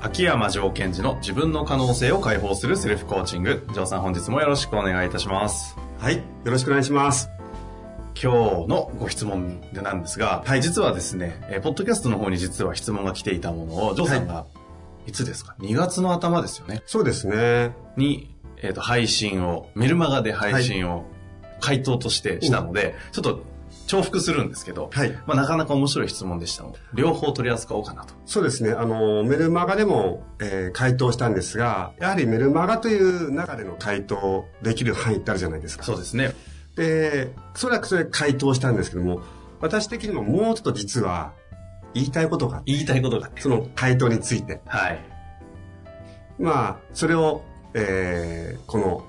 秋山城賢治の自分の可能性を解放するセルフコーチング城さん本日もよろしくお願いいたしますはい。よろしくお願いします。今日のご質問でなんですが、はい、実はですね、えーポッドキャストの方に実は質問が来ていたものを、ジョーさんが、いつですか ?2 月の頭ですよね。そうですね。に、えっ、と、配信を、メルマガで配信を、回答としてしたので、ちょっと重複するんですけど、はい。まあ、なかなか面白い質問でしたので、両方取り扱おうかなと。そうですね。あの、メルマガでも、えー回答したんですが、やはりメルマガという中での回答できる範囲ってあるじゃないですか。そうですね。で、そらくそれ回答したんですけども、私的にももうちょっと実は言いたいことが言いたいことが。その回答について。はい。まあ、それを、えーこの、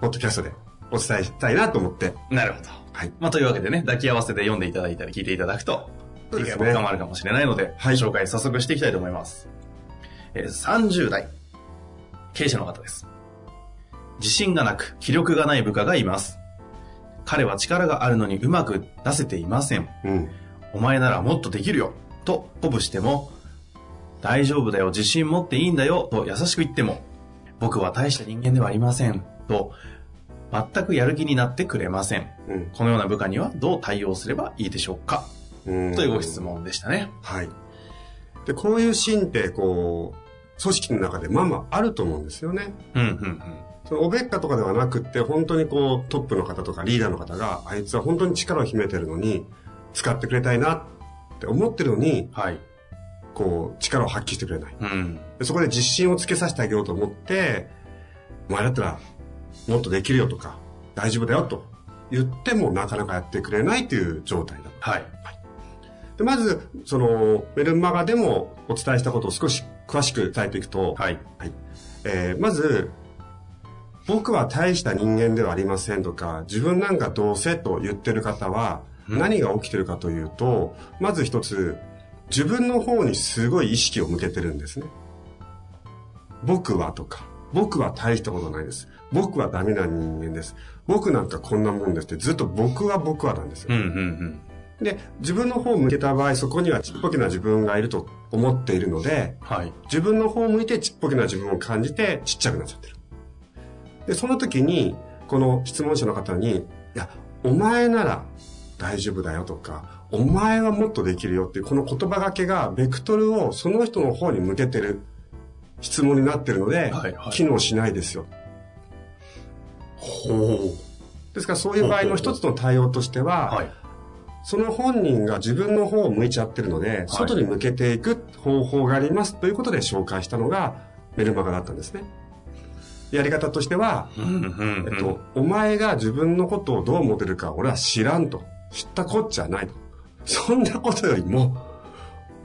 ポッドキャストでお伝えしたいなと思って、なるほど。はい。まあ、というわけでね、抱き合わせで読んでいただいたり聞いていただくと、理解が深まるかもしれないので、はい紹介早速していきたいと思います。えー30代、経営者の方です。自信がなく、気力がない部下がいます。彼は力があるのにうまく出せていません。うん。お前ならもっとできるよ、と鼓舞しても、大丈夫だよ、自信持っていいんだよ、と優しく言っても、僕は大した人間ではありません、と、全くやる気になってくれません。うん。このような部下にはどう対応すればいいでしょうか？うん。というご質問でしたね。はい。で、こういうシーンって、こう、組織の中でまあまああると思うんですよね。うん、うん、そのおべっかとかではなくって、本当にこう、トップの方とかリーダーの方が、あいつは本当に力を秘めてるのに、使ってくれたいなって思ってるのに、はい。こう、力を発揮してくれない。うん。でそこで自信をつけさせてあげようと思って、お前だったら、もっとできるよとか、大丈夫だよと言ってもなかなかやってくれないという状態だ。はい。でまず、その、メルマガでもお伝えしたことを少し詳しく伝えていくと、はい。はいえーまず、僕は大した人間ではありませんとか、自分なんかどうせと言ってる方は、何が起きてるかというと、まず一つ、自分の方にすごい意識を向けてるんですね。僕はとか、僕は大したことないです。僕はダメな人間です。僕なんかこんなもんですってずっと僕は僕はなんですようん、うん、うん。で、自分の方を向けた場合、そこにはちっぽけな自分がいると思っているので、はい。自分の方を向いてちっぽけな自分を感じてちっちゃくなっちゃってる。で、その時に、この質問者の方に、いや、お前なら大丈夫だよとか、お前はもっとできるよっていう、この言葉がけが、ベクトルをその人の方に向けてる質問になってるので、はいはい機能しないですよ。ほですからそういう場合の一つの対応としては、はい。その本人が自分の方を向いちゃってるので、外に向けていく方法がありますということで紹介したのがメルマガだったんですね。やり方としては、えっと、お前が自分のことをどう思ってるか俺は知らんと。知ったこっちゃないと。そんなことよりも、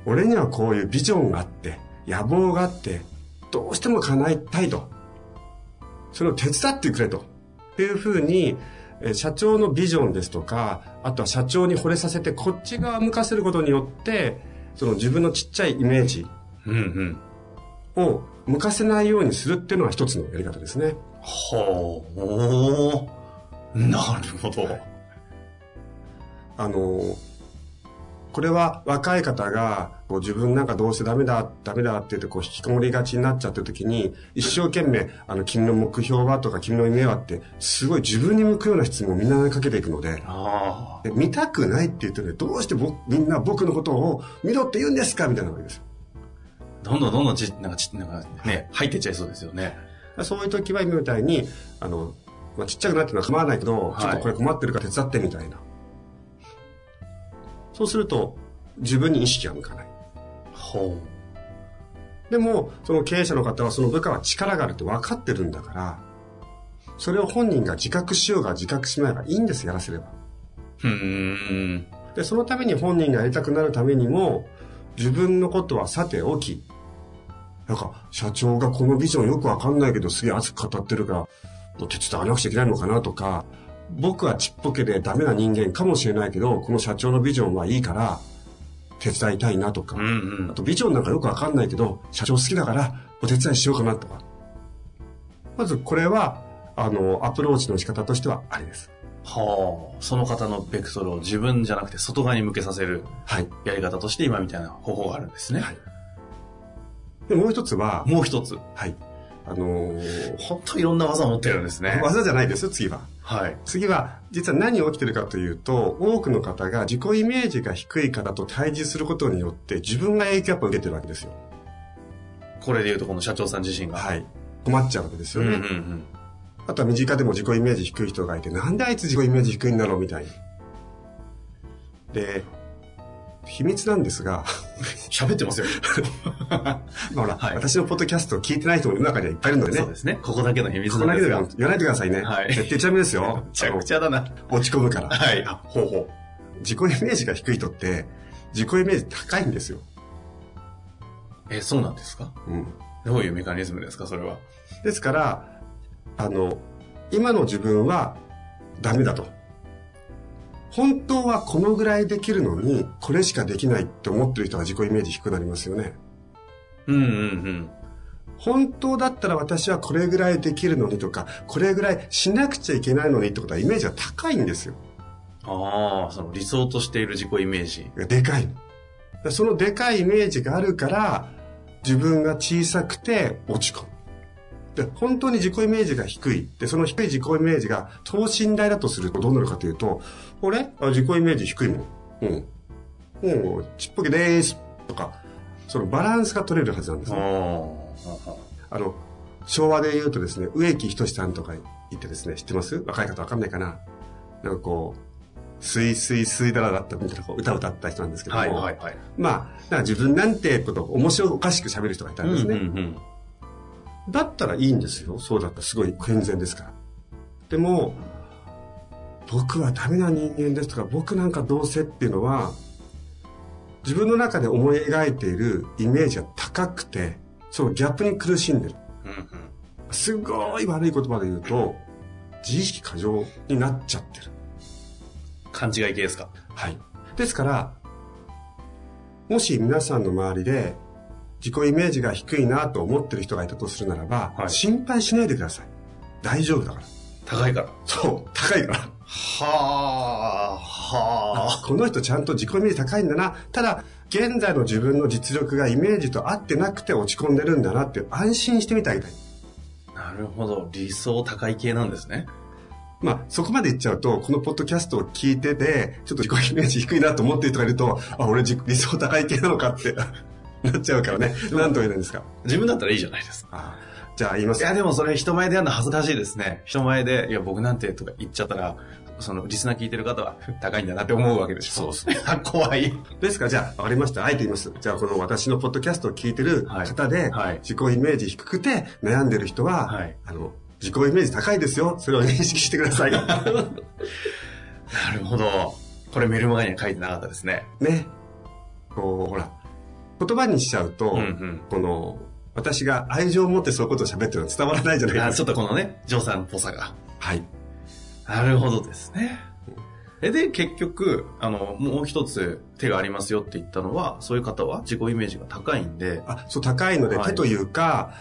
俺にはこういうビジョンがあって、野望があって、どうしても叶えたいと。それを手伝ってくれと。っていうふうに、えー社長のビジョンですとか、あとは社長に惚れさせてこっち側向かせることによって、その自分のちっちゃいイメージ。を向かせないようにするっていうのは一つのやり方ですね。ほう。おーなるほど。あの、これは若い方がこう自分なんかどうせダメだ、ダメだって言ってこう引きこもりがちになっちゃった時に、一生懸命、あの、君の目標はとか君の夢はって、すごい自分に向くような質問をみんなにかけていくので、あで見たくないって言ってるので、どうして僕みんな僕のことを見ろって言うんですかみたいなわけですよ。あ。どんどんどんどんち、なんかち、なんかね、入ってっちゃいそうですよね。そういう時は今みたいに、あの、まあ、ちっちゃくなってるのは構わないけど、はいちょっとこれ困ってるから手伝ってみたいな。そうすると、自分に意識が向かない。ほでも、その経営者の方はその部下は力があるって分かってるんだから、それを本人が自覚しようが自覚しまいがいいんです、やらせれば。うーん。で、そのために本人がやりたくなるためにも、自分のことはさておき、なんか、社長がこのビジョンよくわかんないけど、すげえ熱く語ってるから、もう手伝わなくちゃいけないのかなとか、僕はちっぽけでダメな人間かもしれないけど、この社長のビジョンはいいから、手伝いたいなとか、うんうんあ。とビジョンなんかよくわかんないけど、社長好きだからお手伝いしようかなとか。まずこれは、あの、アプローチの仕方としてはありです。はあ。その方のベクトルを自分じゃなくて外側に向けさせるはい。やり方として今みたいな方法があるんですね。はいで、もう一つは、もう一つ。はい。あのーほんといろんな技を持ってるんですね。技じゃないです、次は。はい。次は、実は何が起きてるかというと、多くの方が自己イメージが低い方と対峙することによって、自分が影響を受けてるわけですよ。これで言うとこの社長さん自身が。はい。困っちゃうわけですうんよね。うんうん。あとは身近でも自己イメージ低い人がいて、なんであいつ自己イメージ低いんだろうみたいに。で、秘密なんですが、喋ってますよ。まあほら、はい私のポッドキャストを聞いてない人も世の中にはいっぱいいるのでねそうで。すね。ここだけの秘密ここだけでなんですが。も言わないでくださいね。はい絶対ちなみですよ。めちゃくちゃだな。落ち込むから。はい。あ、ほうほ自己イメージが低い人って、自己イメージ高いんですよ。う。え、そうなんですか？うん。どういうメカニズムですかそれは？ですから、あの、今の自分はダメだと。本当はこのぐらいできるのに、これしかできないって思ってる人が自己イメージ低くなりますよね。うんうんうん。本当だったら私はこれぐらいできるのにとか、これぐらいしなくちゃいけないのにってことはイメージが高いんですよ。ああ、その理想としている自己イメージ。でかいの。そのでかいイメージがあるから、自分が小さくて落ち込む。で、本当に自己イメージが低い。で、その低い自己イメージが等身大だとするとどうなるかというと、俺あ自己イメージ低いもん。うん。もう、ちっぽけでーす。とか、そのバランスが取れるはずなんですあね。あ。あの、昭和で言うとですね、植木仁さんとか言ってですね、知ってます？若い方わかんないかな？なんかこう、スイスイスイダラだったみたいなこう歌を歌った人なんですけども、はいはいはい。まあ、自分なんてことを面白おかしく喋る人がいたんですね。うんうんだったらいいんですよ。そうだったらすごい健全ですから。でも、僕はダメな人間ですとか、僕なんかどうせっていうのは、自分の中で思い描いているイメージが高くて、そのギャップに苦しんでる。すごい悪い言葉で言うと、自意識過剰になっちゃってる。勘違い系ですか？はい。ですから、もし皆さんの周りで自己イメージが低いなと思ってる人がいたとするならば、はい心配しないでください。大丈夫だから。高いから。そう、高いから。はあ、はこの人ちゃんと自己イメージ高いんだな。ただ、現在の自分の実力がイメージと合ってなくて落ち込んでるんだなって安心してみてあげたい。あ。なるほど。理想高い系なんですね。まあ、そこまで言っちゃうと、このポッドキャストを聞いてて、ちょっと自己イメージ低いなと思ってる人がいると、あ、俺自理想高い系なのかってなっちゃうからね。なんと言えないんですか。自分だったらいいじゃないですか。あじゃあ言います。いや、でもそれ人前でやるの恥ずかしいですね。人前で、いや、僕なんてとか言っちゃったら、その、リスナー聞いてる方は、高いんだなって思うわけでしょ。そうそう。怖い。ですか？ら、じゃあ、わか？りました。あえて言います。じゃあ、この私のポッドキャストを聞いてる方で、はいはい自己イメージ低くて悩んでる人は、はいあの、自己イメージ高いですよ。それを認識してください。なるほど。これメルマガには書いてなかったですね。ね。こう、ほら、言葉にしちゃうと、うんうんこの、私が愛情を持ってそういうことを喋ってるのは伝わらないじゃないあちょですか。っとこのね、ジョーさんっぽさが。はい。なるほどですね。えで、結局、あの、もう一つ手がありますよって言ったのは、そういう方は自己イメージが高いんで、あ、そう、高いので、はい手というか、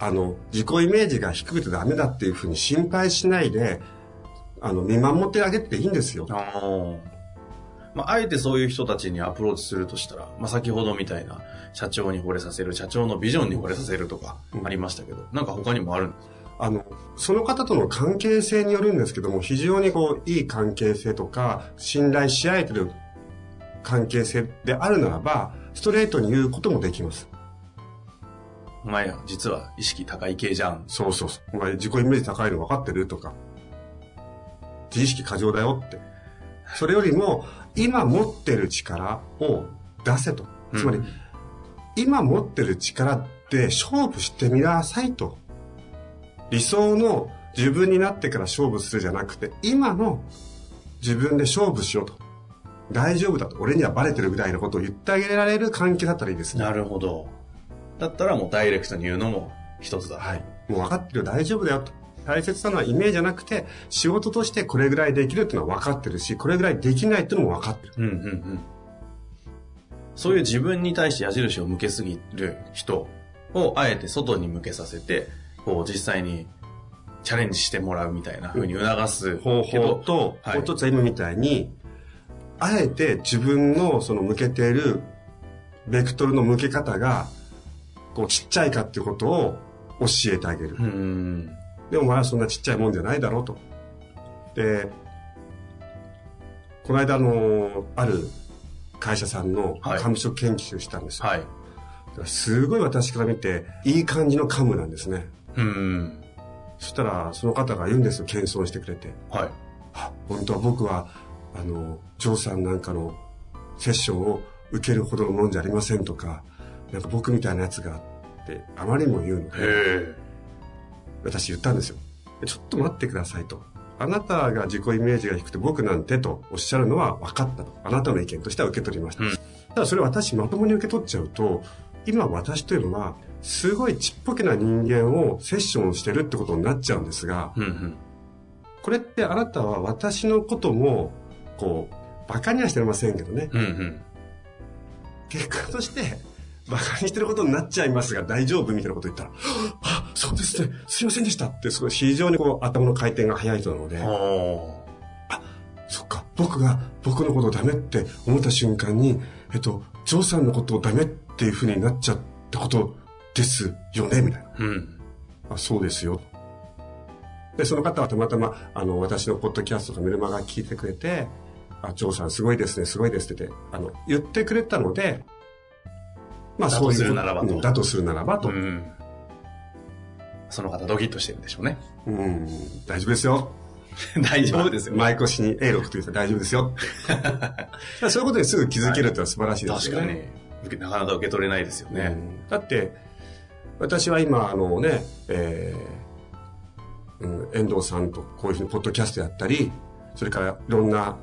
あの、自己イメージが低くてダメだっていうふうに心配しないで、あの、見守ってあげていいんですよ。まあ、あえてそういう人たちにアプローチするとしたら、まあ、先ほどみたいな社長に惚れさせる、社長のビジョンに惚れさせるとかうんありましたけど、なんか他にもあるんですか？あの、その方との関係性によるんですけども、非常にこう、いい関係性とか、信頼し合えてる関係性であるならば、ストレートに言うこともできます。お前、実は意識高い系じゃん。そうそうそう。お前自己イメージ高いの分かってるとか、自意識過剰だよって。それよりも、今持ってる力を出せと。つまり、うん今持ってる力で勝負してみなさいと。理想の自分になってから勝負するじゃなくて、今の自分で勝負しようと。大丈夫だと。俺にはバレてるぐらいのことを言ってあげられる関係だったらいいですね。なるほど。だったらもうダイレクトに言うのも一つだ。はい。もう分かってるよ、大丈夫だよと。大切なのはイメージじゃなくて、仕事としてこれぐらいできるっていうのは分かってるし、これぐらいできないっていうのも分かってる。うんうんうん。そういう自分に対して矢印を向けすぎる人をあえて外に向けさせて、こう実際にチャレンジしてもらうみたいな風に促す方法と、はいもう一つは今みたいに、あえて自分のその向けているベクトルの向け方が、こうちっちゃいかっていうことを教えてあげる。うん。でもお前はそんなちっちゃいもんじゃないだろうと。で、この間あの、ある会社さんのはい幹部職研究したんですよ。はい。すごい私から見て、いい感じの幹部なんですね。うん。そしたら、その方が言うんですよ、謙遜してくれて。はい。あ本当は僕は、あの、ジョーさんなんかのセッションを受けるほどのもんじゃありませんとか、なんか僕みたいなやつがって、あまりにも言うので、へ私言ったんですよ。ちょっと待ってくださいと。あなたが自己イメージが低くて僕なんてとおっしゃるのは分かったと。あなたの意見としては受け取りました。うんただそれ私まともに受け取っちゃうと、今私というのは、すごいちっぽけな人間をセッションしてるってことになっちゃうんですが、うんうん。これってあなたは私のことも、こう、馬鹿にはしてませんけどね。うんうん。結果として、馬鹿にしてることになっちゃいますが大丈夫みたいなこと言ったら、あ、そうですね、すいませんでしたって、すごい非常にこう頭の回転が速い人なので、おそっか、僕が僕のことをダメって思った瞬間に、えっと、ジョーさんのことをダメっていうふうになっちゃったことですよね、みたいな。うん。あ、そうですよ。で、その方はたまたま、あの、私のポッドキャストとかメルマガ聞いてくれて、あ、ジョーさんすごいですね、すごいですって言って、あの、言ってくれたので、まあそういう。するならばとうんだとするならばと。うん、うん。その方ドキッとしてるんでしょうね。大丈夫ですよ。大丈夫ですよ。前越しに A6 と言ったら大丈夫ですよ。そういうことにすぐ気づけるってのは素晴らしいですよね。確かに。なかなか受け取れないですよね。うんだって、私は今、あのね、えーうん、遠藤さんとこういうふうにポッドキャストやったり、それからいろんな、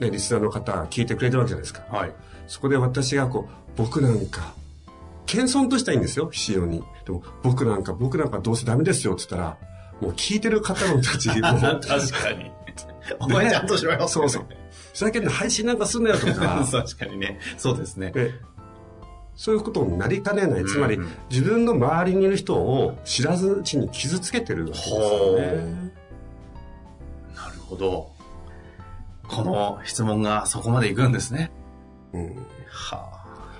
ね、リスナーの方が聞いてくれてるわけじゃないですか。はい。そこで私がこう、僕なんか、謙遜としたらいいんですよ、非常に。でも、僕なんか、僕なんかどうせダメですよって言ったら、もう聞いてる方のたち、確かに。お前ちゃんとしろよ。そうそう。ふざけんな配信なんかすんなよとか、確かにね。そうですね。でそういうことになりかねない。つまり、うんうん自分の周りにいる人を知らずうちに傷つけてるわけですよね。なるほど。この質問がそこまで行くんですね。うん、は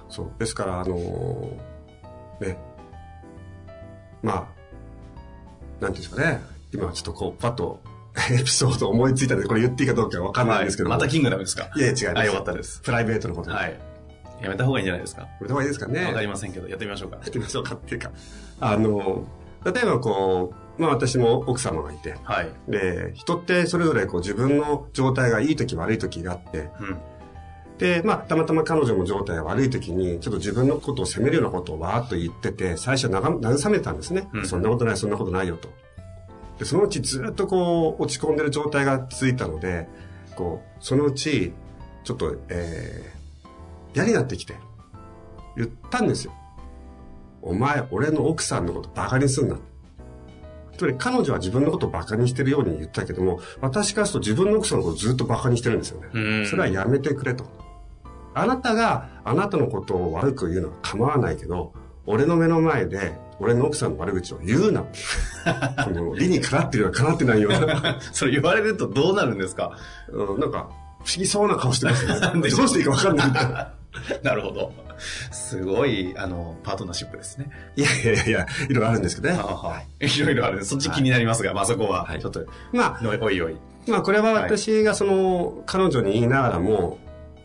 そう。ですから、あのーね。まあ、なんていうんですかね。今ちょっとこう、パッと エピソード思いついたので、これ言っていいかどうかわかあ。んないんですけども、またキングダムですか？いやいや違います。あ、よかったです。プライベートのことで。はい。やめた方がいいんじゃないですか？これでもいいですかね。わかりませんけど、やってみましょうかや。ってみましょうかっていうか。あの、例えばこう、まあ私も奥様がいて、はい。で、人ってそれぞれこう自分の状態がいい時悪い時があって、うん。で、まあたまたま彼女も状態が悪い時に、ちょっと自分のことを責めるようなことをわーっと言ってて、最初なが慰めたんですね、うんそんなことない、そんなことないよと。で、そのうちずっとこう落ち込んでる状態が続いたので、こう、そのうち、ちょっと、えー、嫌になってきて、言ったんですよ。お前、俺の奥さんのことバカにすんな。つまり彼女は自分のことをバカにしてるように言ったけども、私からすると自分の奥さんのことをずっとバカにしてるんですよね。うん。それはやめてくれと。あなたがあなたのことを悪く言うのは構わないけど、俺の目の前で俺の奥さんの悪口を言うな。この理にかなってるような、かなってないような。それ言われるとどうなるんですか？うん、なんか、不思議そうな顔してますね。どうしていいか分かんないみたいな。なるほど。すごい、あの、パートナーシップですね。いやいやいやいろいろあるんですけどね。はあはあいろいろある。そっち気になりますが、まあそこはは、いちょっと、まあ、のおいおい。まあこれは私がその、彼女に言いながらも、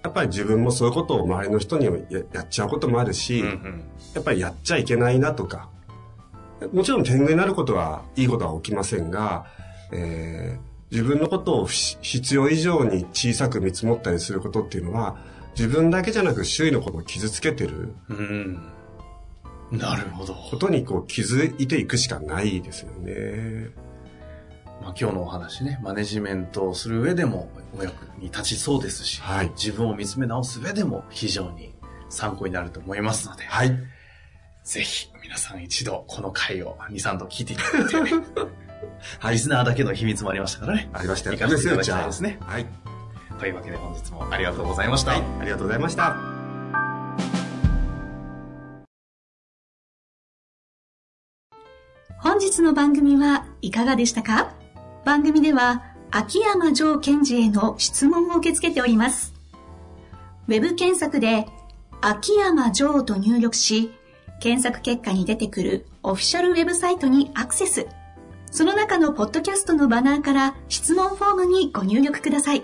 やっぱり自分もそういうことを周りの人にややっちゃうこともあるし、うんうん。やっぱりやっちゃいけないなとか、もちろん天狗になることはいいことは起きませんが、えー自分のことをし必要以上に小さく見積もったりすることっていうのは、自分だけじゃなく周囲のことを傷つけてるうん。なるほど。ことにこう気づいていくしかないですよね。まあ、今日のお話ね、マネジメントをする上でもお役に立ちそうですし、はい。自分を見つめ直す上でも非常に参考になると思いますので、はい。ぜひ皆さん一度この回を2、3度聞いていただいて、ね、はリスナーだけの秘密もありましたからね。ありましたよ。行かせていただきたいですねはい。というわけで本日もありがとうございました。はい。ありがとうございました。本日の番組はいかがでしたか？番組では秋山城賢治への質問を受け付けております。ウェブ検索で秋山城と入力し、検索結果に出てくるオフィシャルウェブサイトにアクセス。その中のポッドキャストのバナーから質問フォームにご入力ください。